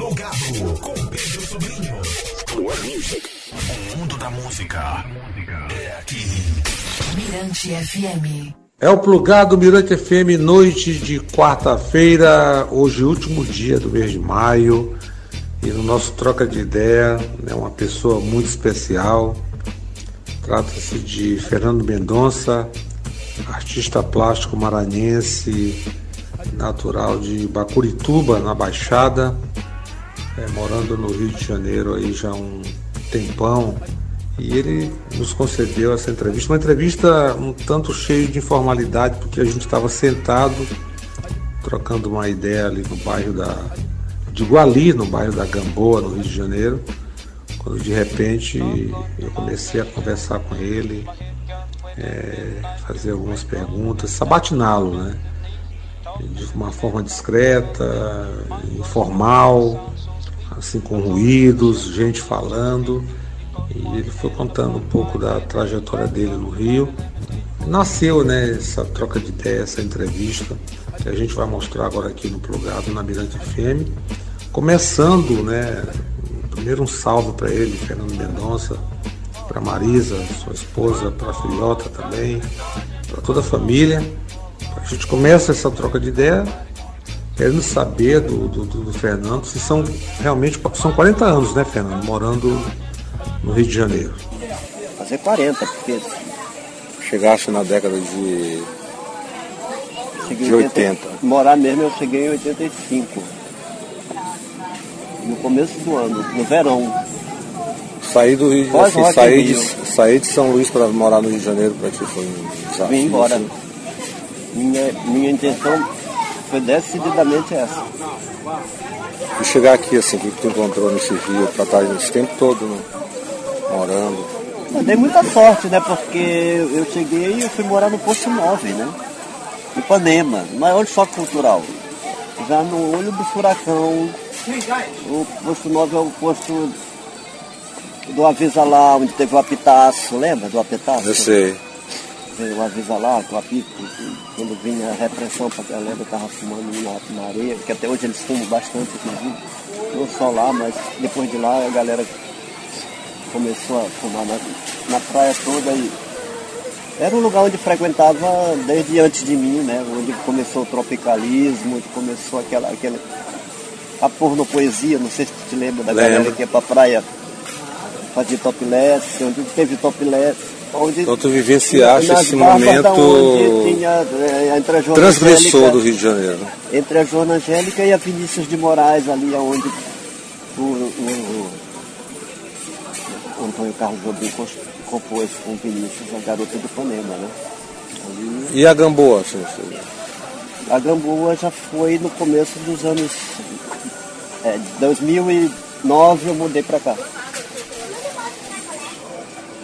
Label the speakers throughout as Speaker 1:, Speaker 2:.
Speaker 1: Plugado com Pedro Sobrinho. Plug Music. O mundo da música é aqui.
Speaker 2: Mirante FM.
Speaker 3: É o plugado Mirante FM, noite de quarta-feira, hoje último dia do mês de maio. E no nosso troca de ideia, é né, uma pessoa muito especial. Trata-se de Fernando Mendonça, artista plástico maranhense, natural de Bacurituba, na Baixada, é, morando no Rio de Janeiro aí já há um tempão. E ele nos concedeu essa entrevista, uma entrevista um tanto cheia de informalidade, porque a gente estava sentado, trocando uma ideia ali no bairro da. de Guali, no bairro da Gamboa, no Rio de Janeiro, quando de repente eu comecei a conversar com ele, é, fazer algumas perguntas, sabatiná-lo, né? De uma forma discreta, informal, assim com ruídos, gente falando. E ele foi contando um pouco da trajetória dele no Rio. Nasceu né, essa troca de ideia, essa entrevista, que a gente vai mostrar agora aqui no Plugado, na Mirante FM. Começando, né, primeiro um salve para ele, Fernando Mendonça, para Marisa, sua esposa, para a filhota também, para toda a família. A gente começa essa troca de ideia querendo saber do, do, do, Fernando se são realmente são 40 anos, né, Fernando, morando no Rio de Janeiro.
Speaker 4: Fazer 40, porque
Speaker 3: chegaste na década de,
Speaker 4: de 80. Morar mesmo eu cheguei em 85. No começo do ano, no verão.
Speaker 3: Saí do Rio, Pós assim, saí, de, saí de São Luís para morar no Rio de Janeiro para ti foi um
Speaker 4: desafio. Vim embora. Assim. Minha, minha intenção foi decididamente essa.
Speaker 3: E chegar aqui assim, o que tu encontrou nesse rio para estar esse tempo todo né? morando?
Speaker 4: Eu dei muita sorte, né? Porque eu cheguei e fui morar no posto 9, né? Ipanema, maior choque cultural. Já no olho do furacão, o posto 9 é o posto do Avisa lá, onde teve o apitaço, lembra do apitaço?
Speaker 3: Eu sei.
Speaker 4: O Avisa lá, o apito, quando vinha a repressão, a galera estava fumando na, na, areia, que até hoje eles fumam bastante, inclusive. Não só lá, mas depois de lá a galera começou a fumar na, na praia toda e era um lugar onde frequentava desde antes de mim, né? Onde começou o tropicalismo, onde começou aquela, aquela a pornopoesia, não sei se tu te lembra da galera que ia pra praia fazer topless, onde teve topless. Onde,
Speaker 3: então tu vivenciaste esse momento
Speaker 4: tinha, a
Speaker 3: transgressor do Rio de Janeiro.
Speaker 4: Entre a Joana Angélica e a Vinícius de Moraes, ali onde o, o, o Antônio Carlos Jobim compôs com Vinícius, a garota do Panema, né?
Speaker 3: Ali... E a Gamboa, senhor?
Speaker 4: A Gamboa já foi no começo dos anos é, 2009 eu mudei para cá.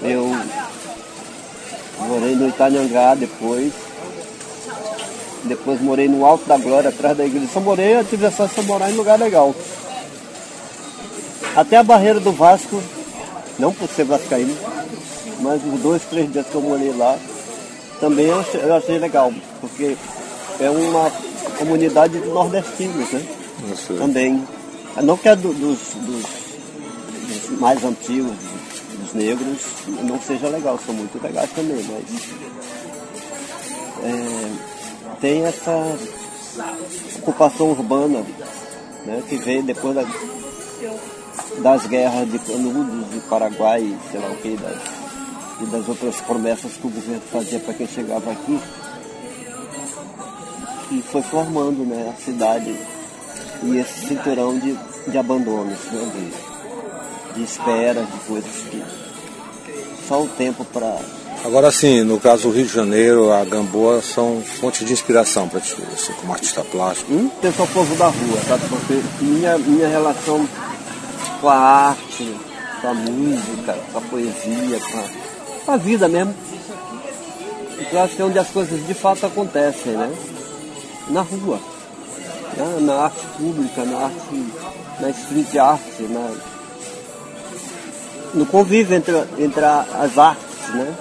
Speaker 4: Eu morei no Itanhangá depois. Depois morei no Alto da Glória, atrás da igreja. Só morei, eu tive a sorte de morar em lugar legal. Até a barreira do Vasco, não por ser vascaíno, mas os dois, três dias que eu morei lá, também eu achei, eu achei legal, porque é uma comunidade de nordestinos, né? Também. Não que é do, dos, dos, dos, mais antigos, negros, não seja legal, são muito legais também, mas é, tem essa ocupação urbana né, que vem depois da, das guerras de Canudos, de Paraguai, sei lá o que, das, e das outras promessas que o governo fazia para quem chegava aqui, e foi formando né, a cidade e esse cinturão de, de abandonos, né, de, de espera, de coisas que só o tempo para.
Speaker 3: Agora sim, no caso do Rio de Janeiro, a Gamboa são fontes de inspiração para ti, assim, como artista plástico.
Speaker 4: Hum? Tem só o povo da rua, sabe? Porque minha, minha relação com a arte, com a música, com a poesia, com a, com a vida mesmo. Eu acho que é onde as coisas de fato acontecem, né? Na rua né, na arte pública, na arte, na street art, na, no convívio entre, entre as artes, né?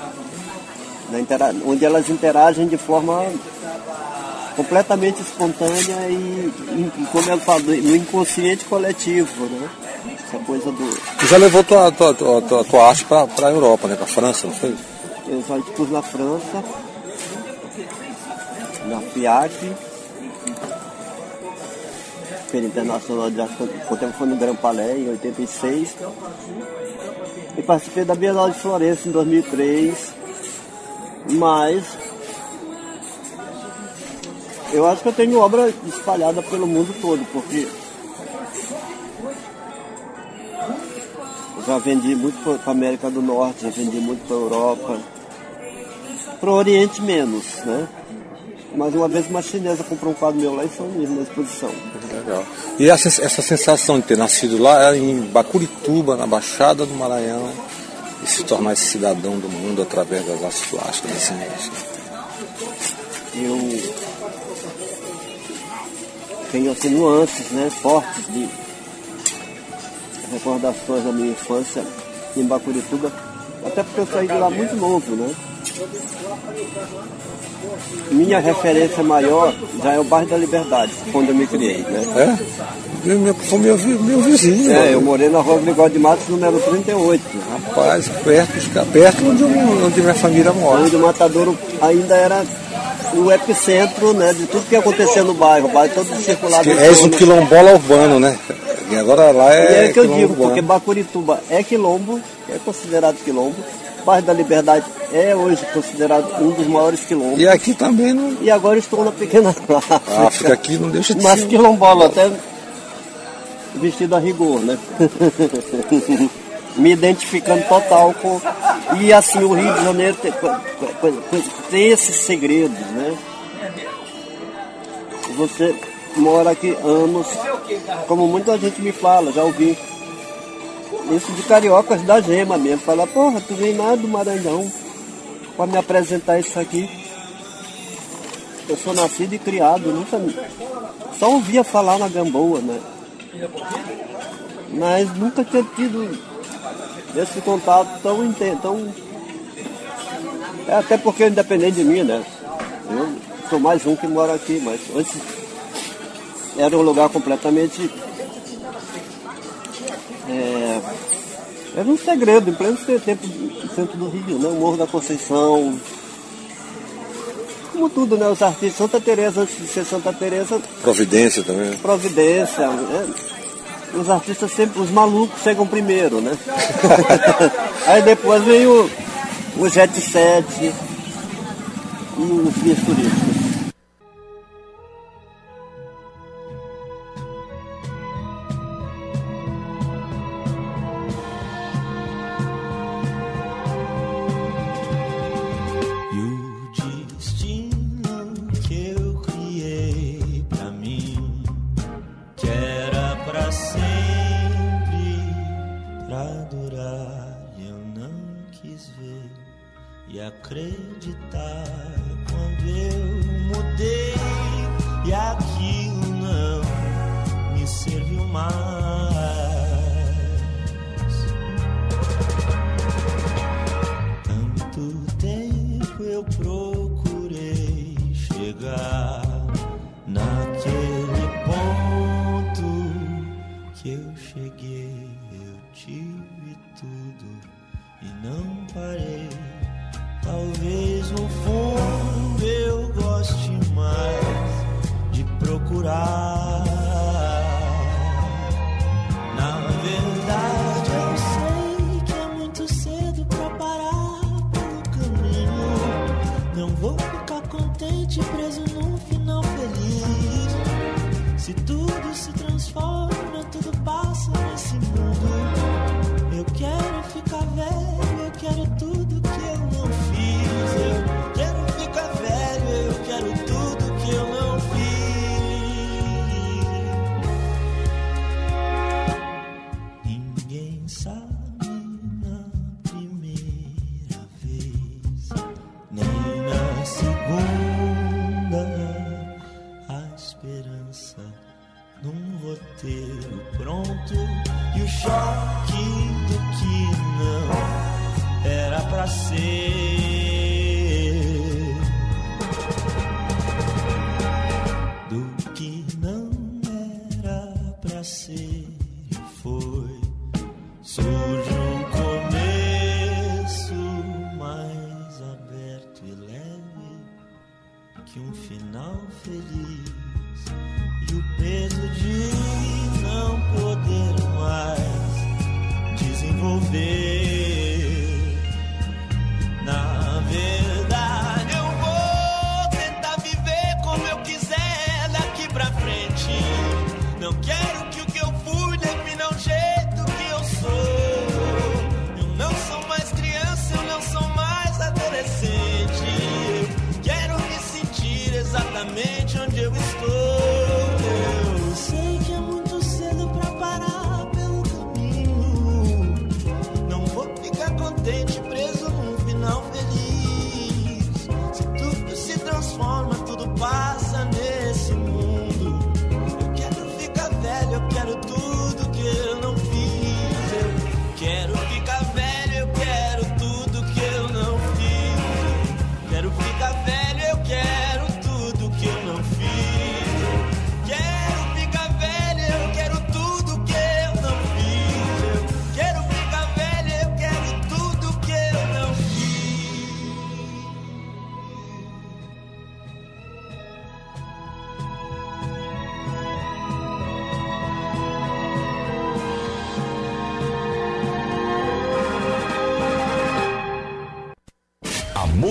Speaker 4: Onde elas interagem de forma completamente espontânea e, e como eu falo, no inconsciente coletivo, né? Essa coisa do.
Speaker 3: Tu já levou tua, tua, tua, tua, arte para a Europa, né? Para a França, não foi?
Speaker 4: Eu já expus na França, na FIAC, Feira Internacional de Arte Contemporânea no Gran Palais, em 86. E participei da Bienal de Florença em 2003. Mas eu acho que eu tenho obra espalhada pelo mundo todo, porque já vendi muito para a América do Norte, já vendi muito para a Europa, para o Oriente menos, né? Mas uma vez uma chinesa comprou um quadro meu lá São Luís, na exposição.
Speaker 3: Legal. E essa, essa sensação de ter nascido lá em Bacurituba, na Baixada do Maranhão, e se tornar esse cidadão do mundo através das artes plásticas, desse mês?
Speaker 4: Eu tenho assim nuances, né, fortes de recordações da minha infância em Bacurituba, até porque eu saí de lá muito novo, né? Minha referência maior já é o bairro da Liberdade, onde eu me criei, né?
Speaker 3: É? Meu, foi meu, meu vizinho.
Speaker 4: É, eu morei na rua Bigode de Matos, número 38.
Speaker 3: Rapaz, perto, perto onde, onde minha família mora.
Speaker 4: Onde o Matadouro ainda era o epicentro né, de tudo que acontecia no bairro. O bairro todo circulado.
Speaker 3: É um quilombola urbano, né? E agora lá é.
Speaker 4: E é que eu digo, urbano. porque Bacurituba é quilombo, é considerado quilombo. Bairro da Liberdade é hoje considerado um dos maiores quilombos.
Speaker 3: E aqui também não.
Speaker 4: E agora estou na pequena África.
Speaker 3: A África aqui não deixa de
Speaker 4: Mas ser. quilombola, até vestido a rigor, né? Me identificando total com. E assim, o Rio de Janeiro tem, tem esses segredos, né? Você mora aqui anos, como muita gente me fala, já ouvi. Isso de cariocas da gema mesmo. Fala, porra, tu vem lá do Maranhão para me apresentar isso aqui. Eu sou nascido e criado, nunca. Só ouvia falar na Gamboa, né? Mas nunca tinha tido esse contato tão intenso, tão. É até porque independente de mim, né? Eu sou mais um que mora aqui, mas antes era um lugar completamente. É, era um segredo, em pleno tempo centro do Rio, né? O Morro da Conceição. Como tudo, né? Os artistas, Santa Teresa, antes de ser Santa Teresa.
Speaker 3: Providência também.
Speaker 4: Providência, né? Os artistas sempre, os malucos chegam primeiro, né? Aí depois vem o, o Jet Set e os guias e
Speaker 5: acreditar quando eu mudei e aquilo não me serviu mais. Tanto tempo eu pro Se tudo se transforma, tudo passa nesse mundo.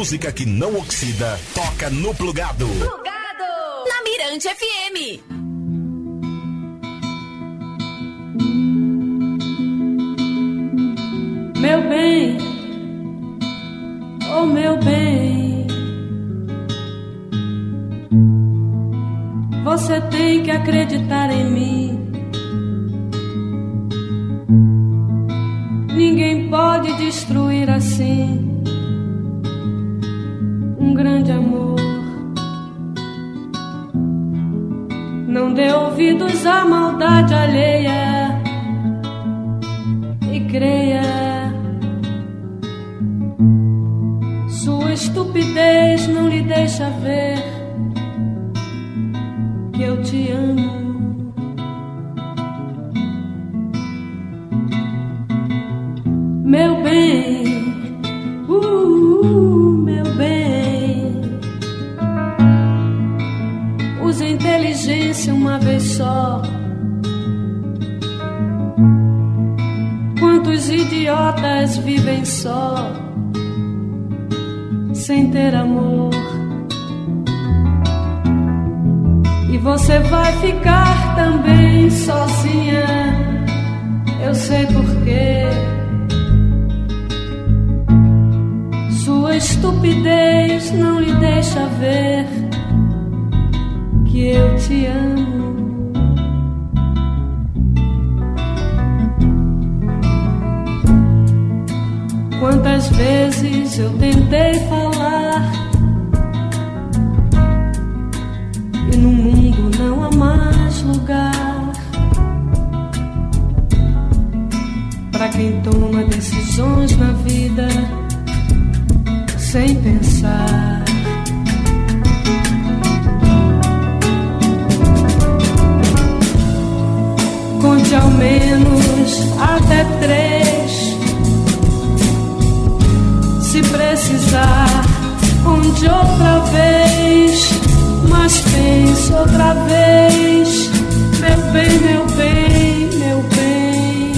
Speaker 1: Música que não oxida, toca no plugado.
Speaker 2: Plugado! Na Mirante FM.
Speaker 6: Meu bem, oh meu bem, você tem que acreditar em mim. Ninguém pode destruir assim grande amor. Não dê ouvidos à maldade alheia e creia. Sua estupidez não lhe deixa ver que eu te amo. Só. Quantos idiotas vivem só, sem ter amor? E você vai ficar também sozinha. Eu sei porquê. Sua estupidez não lhe deixa ver que eu te amo. Quantas vezes eu tentei falar e no mundo não há mais lugar para quem toma decisões na vida sem pensar. Conte ao menos até três. Se precisar, conte outra vez. Mas pense outra vez. Meu bem, meu bem, meu bem.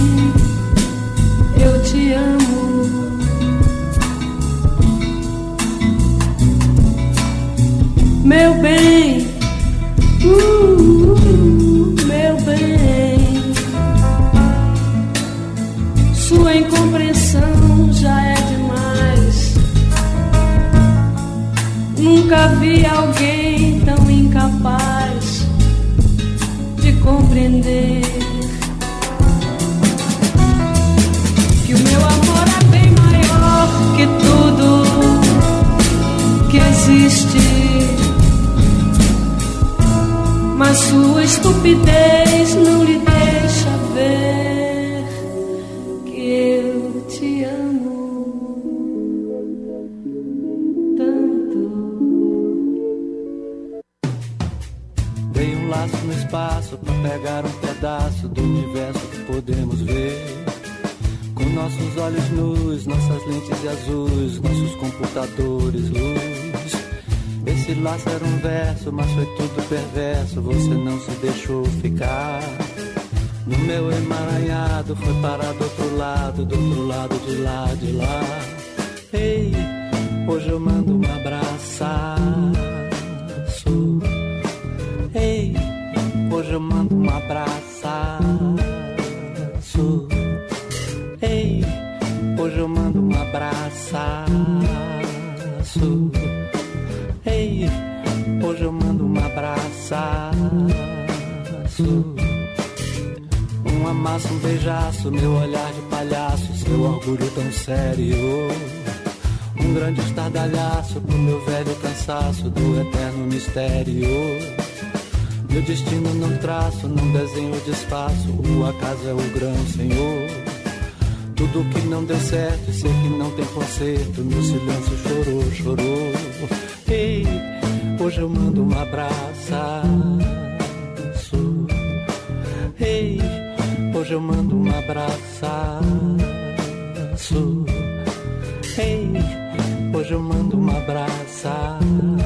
Speaker 6: Eu te amo. meu bem, uh, uh, meu bem. Sua incompreensão mas sua estupidez não lhe
Speaker 7: azuis, nossos computadores luz. Esse laço era um verso, mas foi tudo perverso. Você não se deixou ficar. No meu emaranhado, foi parar do outro lado, do outro lado de lá, de lá. Ei, hoje eu mando um abraço. Ei, hoje eu mando um abraço. Abraço. Ei, hoje eu mando um abraço. Um amasso, um beijaço, meu olhar de palhaço, seu orgulho tão sério. Um grande estardalhaço pro meu velho cansaço do eterno mistério. Meu destino não traço, não desenho desfaço, o acaso é o grão, Senhor. Tudo que não deu certo, sei que não tem conserto, meu silêncio chorou, chorou. Ei, hoje eu mando um abraço. Ei, hoje eu mando um abraço. Ei, hoje eu mando um abraço.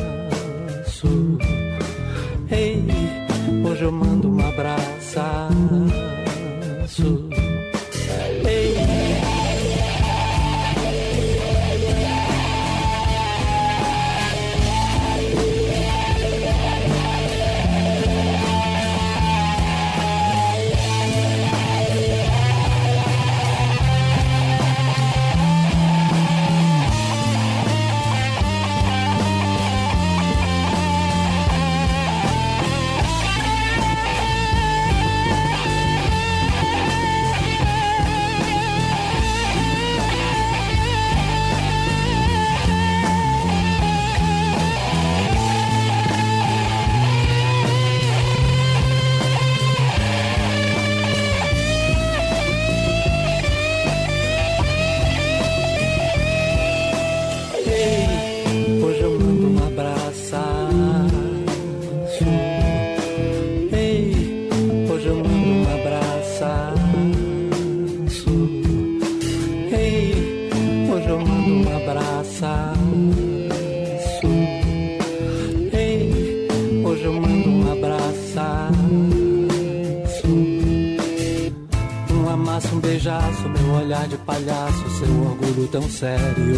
Speaker 7: Sério.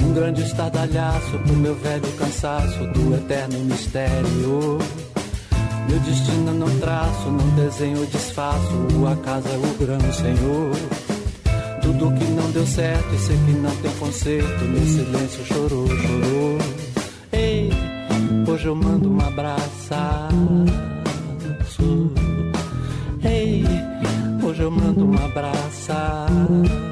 Speaker 7: Um grande estardalhaço pro meu velho cansaço do eterno mistério. Meu destino não traço, não desenho, desfaço. O acaso é o grão, Senhor. Tudo que não deu certo e sei que não tem conserto. Meu silêncio chorou, chorou. Ei, hoje eu mando um abraço. Ei, hoje eu mando um abraço.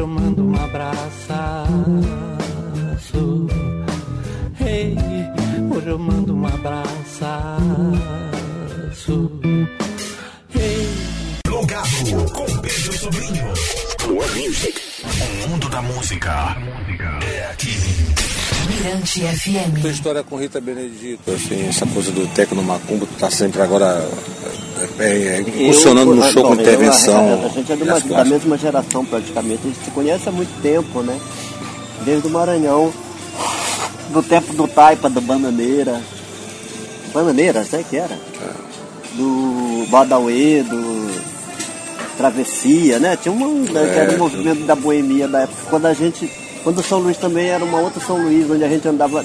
Speaker 7: Eu mando um abraço. Ei, hoje eu mando um abraço. Ei.
Speaker 1: Plugado com Pedro Sobrinho. Music. O mundo da música é aqui.
Speaker 2: Mirante FM.
Speaker 3: Tua história com Rita Benedito, assim, essa coisa do Tecno Macumba, tu tá sempre agora é, é, funcionando no show com intervenção.
Speaker 4: A, gente é de uma- da mesma geração praticamente, a gente se conhece há muito tempo, né? Desde o Maranhão, do tempo do Taipa, do Bananeira. Bananeira, sabe que era? Do Badauê, do Travessia, né? Tinha um, que era o movimento da boemia da época. Quando a gente. Quando o São Luís também era uma outra São Luís, onde a gente andava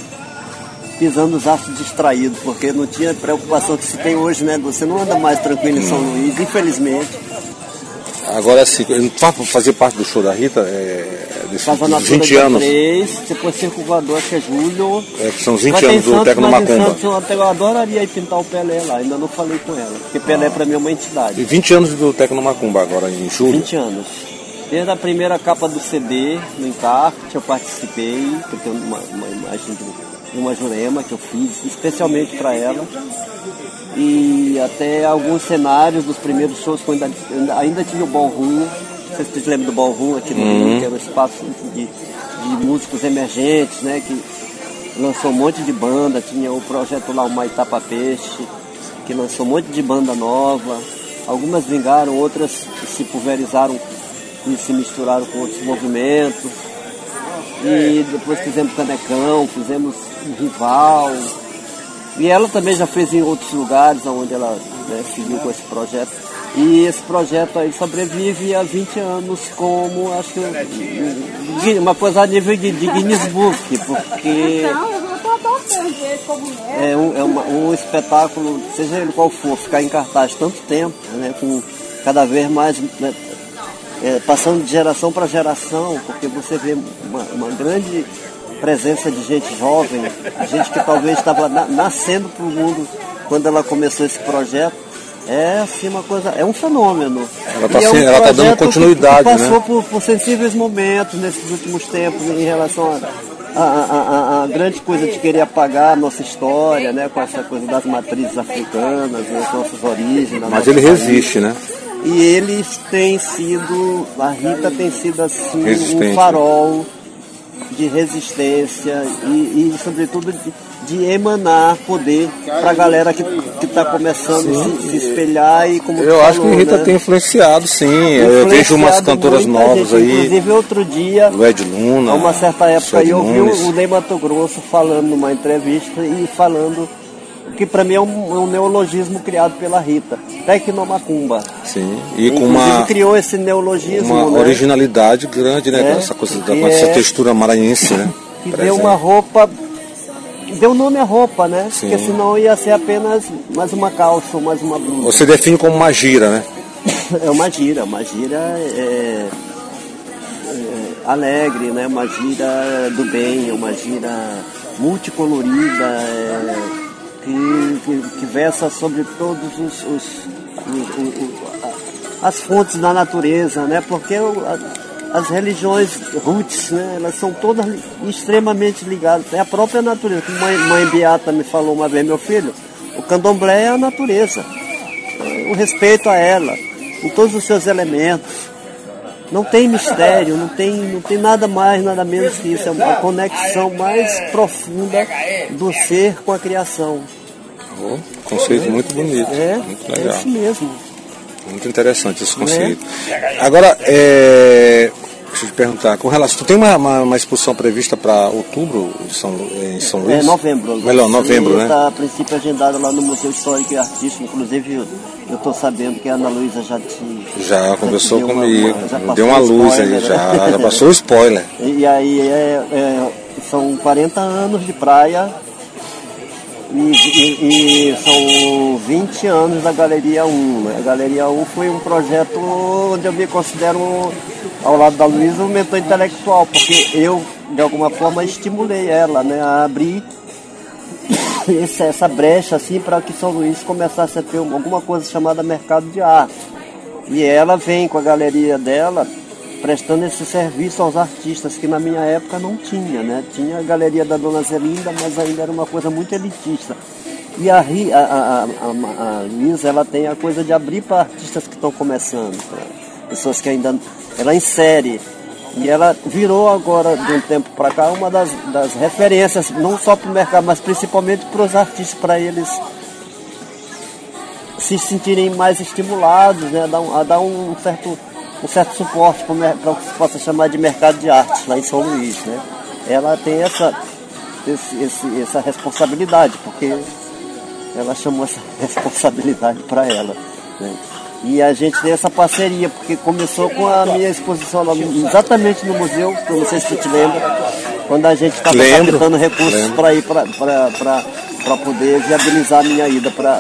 Speaker 4: pisando os aços distraídos, porque não tinha preocupação que se tem hoje, né? Você não anda mais tranquilo em São Luís, infelizmente.
Speaker 3: Agora, assim, fa- fazer parte do show da Rita, é, desses
Speaker 4: Estava na
Speaker 3: 20 anos,
Speaker 4: 3, depois circulador, acho que é julho.
Speaker 3: é, que são 20
Speaker 4: Vai ter em
Speaker 3: anos do Tecno Macumba.
Speaker 4: Santos eu adoraria ir pintar o Pelé lá, ainda não falei com ela, porque Pelé pra mim é uma entidade.
Speaker 3: E 20 anos do Tecno Macumba agora em julho.
Speaker 4: 20 anos. Desde a primeira capa do CD, no encarte, eu participei, que eu tenho uma, uma imagem de uma Jurema que eu fiz especialmente para ela. E até alguns cenários dos primeiros shows, quando ainda, ainda- tinha o Ballroom, não sei se vocês lembram do Ballroom aqui no Rio, que era um espaço de, de músicos emergentes, né? Que lançou um monte de banda, tinha o projeto lá, o Maitapa Peixe, que lançou um monte de banda nova. Algumas vingaram, outras se pulverizaram e se misturaram com outros movimentos. E depois fizemos Canecão, fizemos Rival. E ela também já fez em outros lugares onde ela né, seguiu com esse projeto. E esse projeto aí sobrevive há 20 anos como, acho que, um- uma coisa a nível de, de Guinness Book, porque
Speaker 8: como é.
Speaker 4: é um, é uma- um espetáculo, seja ele qual for, ficar em cartaz tanto tempo, né, com cada vez mais né, é, passando de geração para geração, porque você vê uma, uma grande presença de gente jovem, gente que talvez estava na- nascendo para o mundo quando ela começou esse projeto. É assim uma coisa, é um fenômeno.
Speaker 3: Ela tá
Speaker 4: E é
Speaker 3: ela tá dando
Speaker 4: projeto que-
Speaker 3: continuidade,
Speaker 4: que passou
Speaker 3: né?
Speaker 4: por, por sensíveis momentos nesses últimos tempos em relação a, a, a- a- a grande coisa de querer apagar a nossa história, né, com essa coisa das matrizes africanas, né, as nossas origens.
Speaker 3: Mas ele resiste, né?
Speaker 4: E eles têm sido, a Rita tem sido assim
Speaker 3: Resistente.
Speaker 4: um farol de resistência e, e sobretudo de, de emanar poder para a galera que está começando a se, se espelhar e como
Speaker 3: Eu acho que
Speaker 4: falou,
Speaker 3: Rita
Speaker 4: né,
Speaker 3: tem influenciado, sim. Eu vejo umas
Speaker 4: influenciado
Speaker 3: cantoras novas
Speaker 4: gente.
Speaker 3: aí,
Speaker 4: Inclusive outro dia,
Speaker 3: do Ed Luna.
Speaker 4: a uma certa época, eu ouvi o Ney Mato Grosso falando numa entrevista e falando que para mim é um, é um neologismo criado pela Rita, Tecnomacumba.
Speaker 3: Sim, e com uma,
Speaker 4: criou esse neologismo,
Speaker 3: uma
Speaker 4: né?
Speaker 3: originalidade grande, né?
Speaker 4: É,
Speaker 3: essa coisa da, essa
Speaker 4: é-
Speaker 3: textura maranhense, né?
Speaker 4: que
Speaker 3: presente.
Speaker 4: deu uma roupa, deu nome à roupa, né?
Speaker 3: Sim.
Speaker 4: Porque senão ia ser apenas mais uma calça mais uma blusa.
Speaker 3: Você define como uma gira, né?
Speaker 4: É uma gira, uma gira é, é, alegre, né? Uma gira do bem, uma gira multicolorida, é, que, que, que versa sobre todos os, os- o- o- a- as fontes da natureza, né? Porque a- as religiões roots, né? Elas são todas extremamente ligadas. É a própria natureza. Como mãe, mãe Beata me falou uma vez, meu filho, o candomblé é a natureza o respeito a ela, em todos os seus elementos. Não tem mistério, não tem, não tem nada mais, nada menos que isso. É uma conexão mais profunda do ser com a criação.
Speaker 3: Oh, conceito muito bonito,
Speaker 4: É,
Speaker 3: muito
Speaker 4: é
Speaker 3: legal.
Speaker 4: isso mesmo.
Speaker 3: Muito interessante esse conceito. Agora, é, deixa eu te perguntar, com relação. Tu tem uma, uma, uma exposição prevista para outubro em São, em São Luís?
Speaker 4: É novembro.
Speaker 3: Melhor, novembro, né?
Speaker 4: Está a princípio agendada lá no Museu Histórico e Artístico. Inclusive, eu estou sabendo que a Ana Luísa já te.
Speaker 3: Já conversou
Speaker 4: uma-
Speaker 3: comigo,
Speaker 4: já
Speaker 3: me
Speaker 4: passou
Speaker 3: deu uma luz
Speaker 4: spoiler,
Speaker 3: aí,
Speaker 4: né?
Speaker 3: já, já passou o spoiler.
Speaker 4: E aí é- é- são 40 anos de praia e, e- são 20 anos da Galeria 1. né? A Galeria 1 foi um projeto onde eu me considero, ao lado da Luísa, um mentor intelectual, porque eu, de alguma forma, estimulei ela né, a abrir esse- essa brecha assim, para que São Luís começasse a ter alguma coisa chamada mercado de arte. E ela vem com a galeria dela prestando esse serviço aos artistas que na minha época não tinha, né? Tinha a galeria da Dona Zelinda, mas ainda era uma coisa muito elitista. E a, a, a, a, a, ela tem a coisa de abrir para artistas que estão começando, pessoas que ainda... Ela insere. E ela virou agora, de um tempo para cá, uma das, das referências, não só para o mercado, mas principalmente para os artistas, para eles se sentirem mais estimulados, né, a dar a dar um certo, um certo suporte para o que se possa chamar de mercado de arte lá em São Luís. Né. Ela tem essa, esse, esse- essa responsabilidade, porque ela chamou essa responsabilidade para ela. né. E a gente tem essa parceria, porque começou com a minha exposição lá, exatamente no museu, que eu não sei se tu te lembra, quando a gente estava captando recursos para ir para poder viabilizar a minha ida para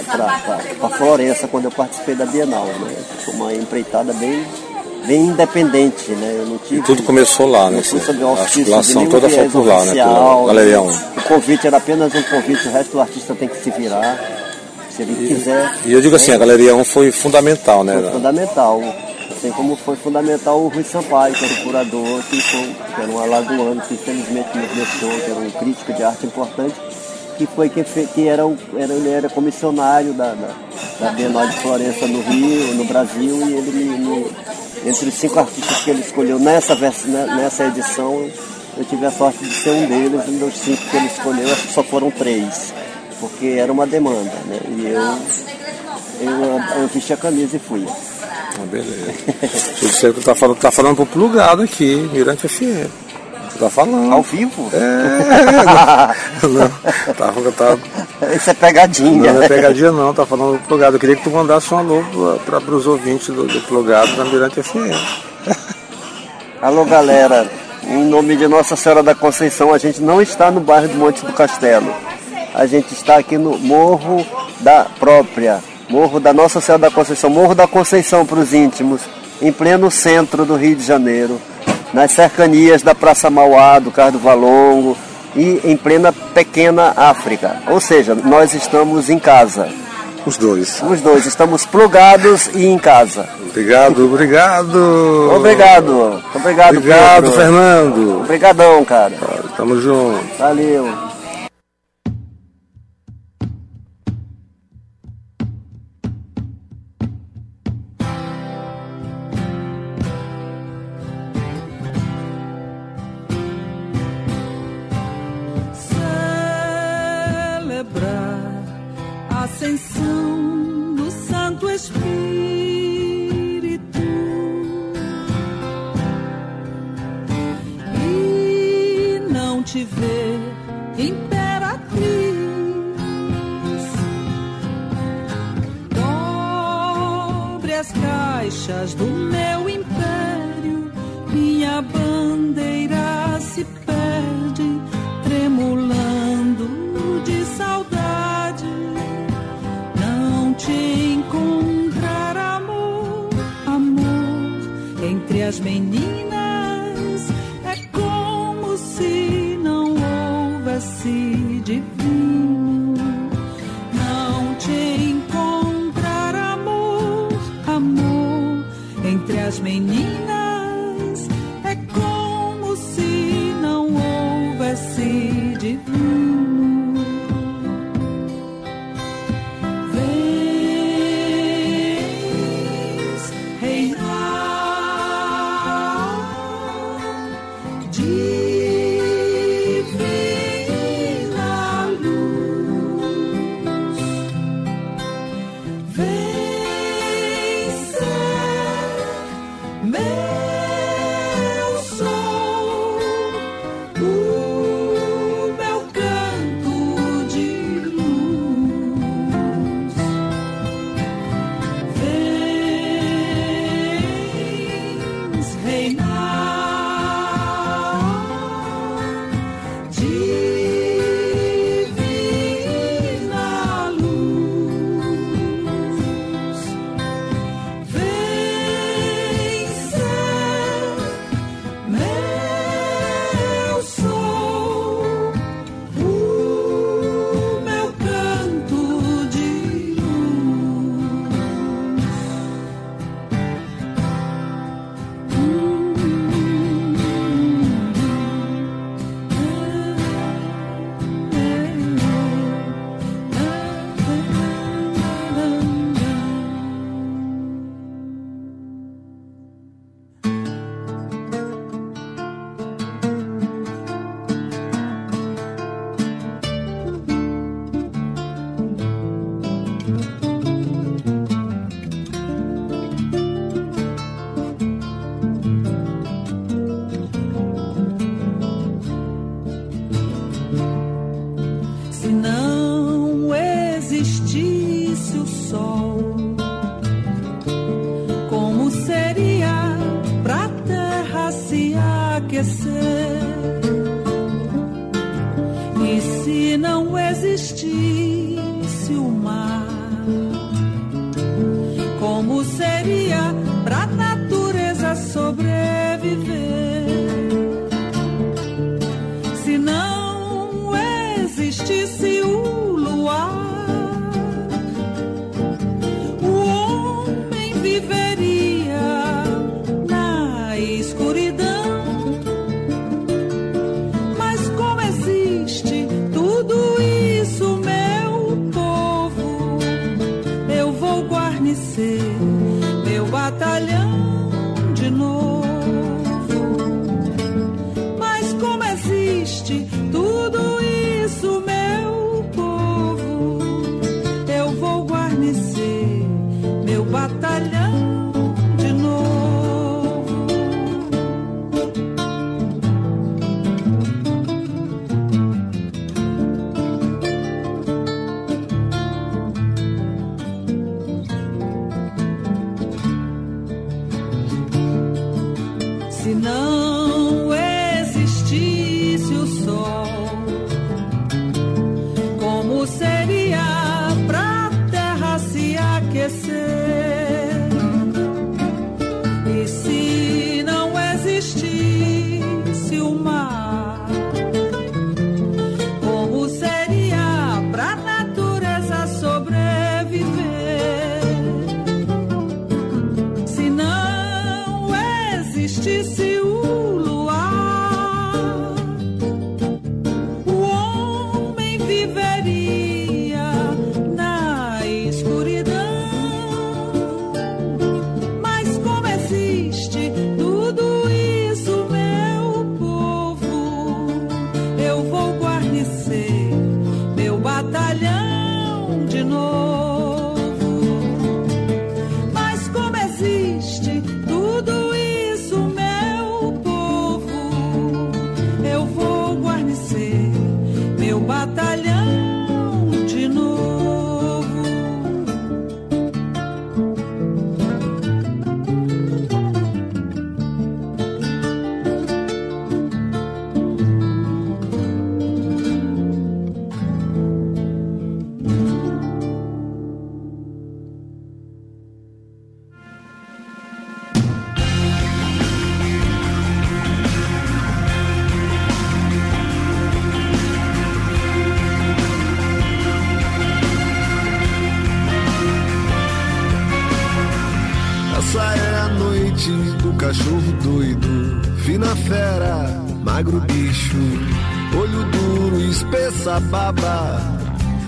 Speaker 4: Florença, quando eu participei da Bienal. Né? Foi uma empreitada bem, bem independente. Né? Eu não tive,
Speaker 3: Tudo começou lá, né?
Speaker 4: não
Speaker 3: A articulação
Speaker 4: nenhum
Speaker 3: toda foi por lá, né?
Speaker 4: oficial,
Speaker 3: Galeria 1.
Speaker 4: O convite era apenas um convite, o resto do artista tem que se virar, se ele quiser.
Speaker 3: E eu digo assim, a Galeria 1 foi fundamental, né?
Speaker 4: Foi fundamental. Assim como foi fundamental o Rui Sampaio, que era o curador, que, foi, que era um alagoano, que infelizmente nos deixou, que era um crítico de arte importante, que foi quem fez, que era, o- era, ele era comissionário da, da, da Bienal de Florença no Rio, no Brasil, e ele me, me- entre os cinco artistas que ele escolheu nessa, né, nessa edição, eu tive a sorte de ser um deles, um dos cinco que ele escolheu, acho que só foram três, porque era uma demanda, né? E eu, eu, eu vesti a camisa e fui.
Speaker 3: Ah, beleza. Que tu tá falando, tá falando pro plugado aqui, Mirante FM. Tá falando.
Speaker 4: Ao vivo?
Speaker 3: É, não, tava, tava,
Speaker 4: Isso é pegadinha.
Speaker 3: não é pegadinha não, tá falando pro plugado. Eu queria que tu mandasse um alô para os ouvintes do, do plugado da Mirante FM.
Speaker 4: Alô, galera. Em nome de Nossa Senhora da Conceição, a gente não está no bairro do Monte do Castelo. A gente está aqui no Morro da Própria. Morro da Nossa Senhora da Conceição. Morro da Conceição para os íntimos. Em pleno centro do Rio de Janeiro. Nas cercanias da Praça Mauá, do Cardo Valongo. E em plena pequena África. Ou seja, nós estamos em casa.
Speaker 3: Os dois.
Speaker 4: Os dois estamos plugados e em casa.
Speaker 3: Obrigado, obrigado.
Speaker 4: Obrigado. Obrigado,
Speaker 3: Obrigado,
Speaker 4: Pedro.
Speaker 3: Fernando.
Speaker 4: Obrigadão, cara.
Speaker 3: Tamo junto.
Speaker 4: Valeu.
Speaker 9: Ascensão do Santo Espírito e não te ver imperatriz. Dobre as caixas do as meninas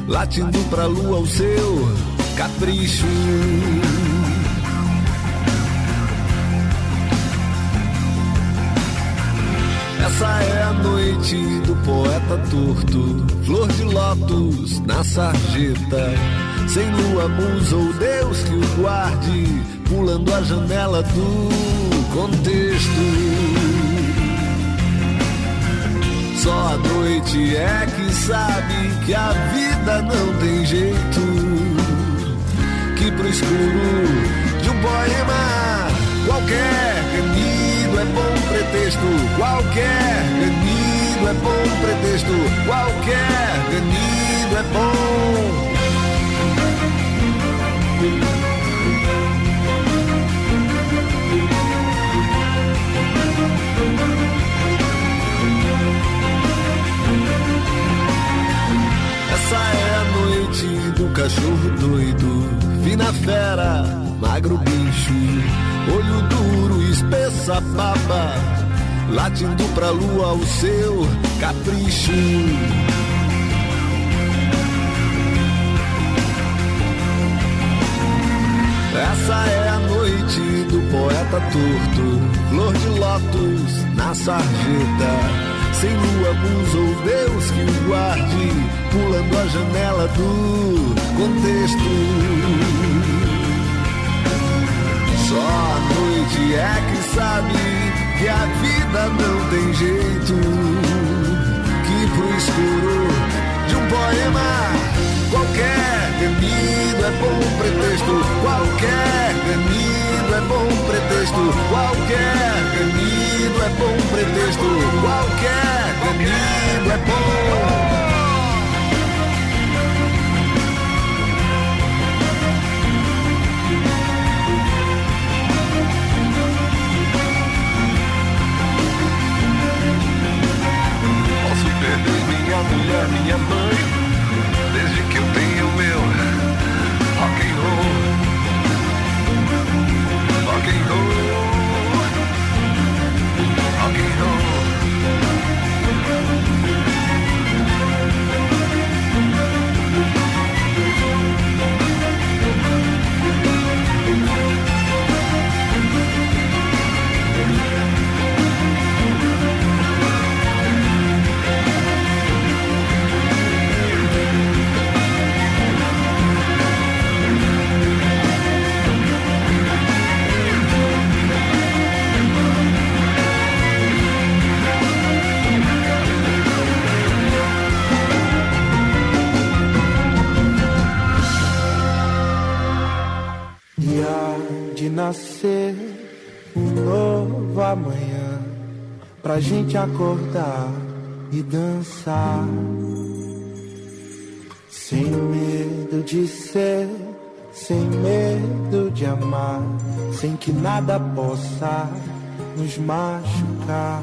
Speaker 10: latindo pra lua o seu capricho. Essa é a noite do poeta torto, flor de lótus na sarjeta. Sem lua, musa ou Deus que o guarde, pulando a janela do contexto. Só a noite é que sabe que a vida não tem jeito. Que pro escuro de um poema qualquer ganido é bom pretexto. Qualquer ganido é bom pretexto. Qualquer ganido é bom. Do cachorro doido, fina fera, magro bicho, olho duro, espessa baba, latindo pra lua o seu capricho. Essa é a noite do poeta torto, flor de lótus na sarjeta. Sem lua, musa ou Deus que o guarde, pulando a janela do contexto. Só a noite é que sabe que a vida não tem jeito. Que pro escuro de um poema qualquer gemido é bom pretexto, qualquer gemido é bom pretexto, qualquer gemido é bom pretexto, qualquer gemido é bom. minha mulher, minha mãe, desde que eu tenho meu rock and roll, rock and roll,
Speaker 11: pra gente acordar e dançar. Sem medo de ser, sem medo de amar, sem que nada possa nos machucar.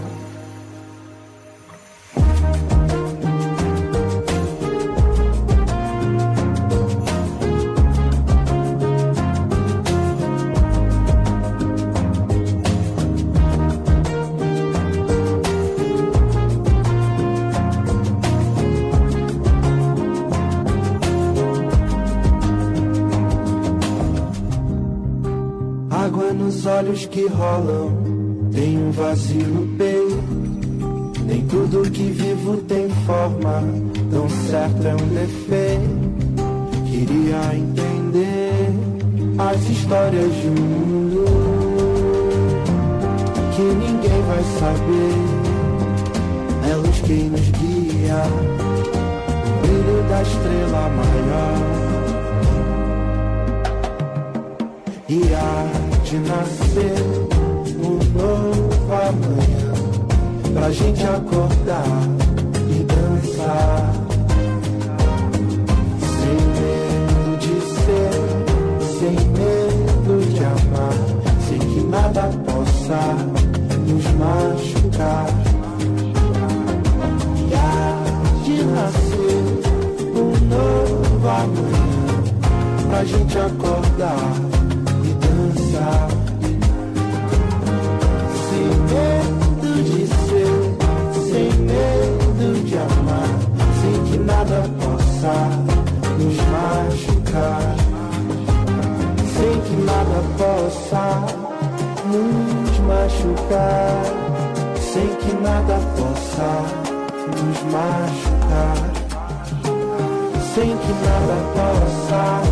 Speaker 11: Que rolam, tem um vazio no peito. Nem tudo que vivo tem forma, tão certo é um defeito. Queria entender as histórias de um mundo que ninguém vai saber. É luz quem nos guia, o brilho da estrela maior. De nascer um novo amanhã pra gente acordar e dançar. Sem medo de ser, sem medo de amar, sem que nada possa nos machucar. E há de nascer um novo amanhã pra gente acordar sem que nada possa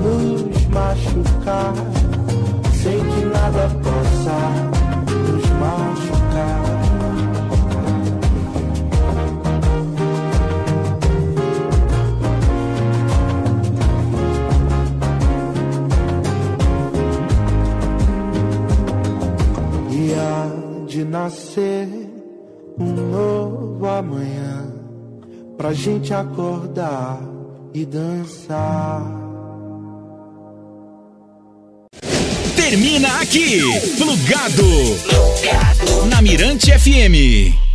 Speaker 11: nos machucar, nada possa nos machucar. E há de nascer um novo amanhã pra gente acordar e dançar.
Speaker 1: Termina aqui, Plugado. Plugado. Na Mirante FM.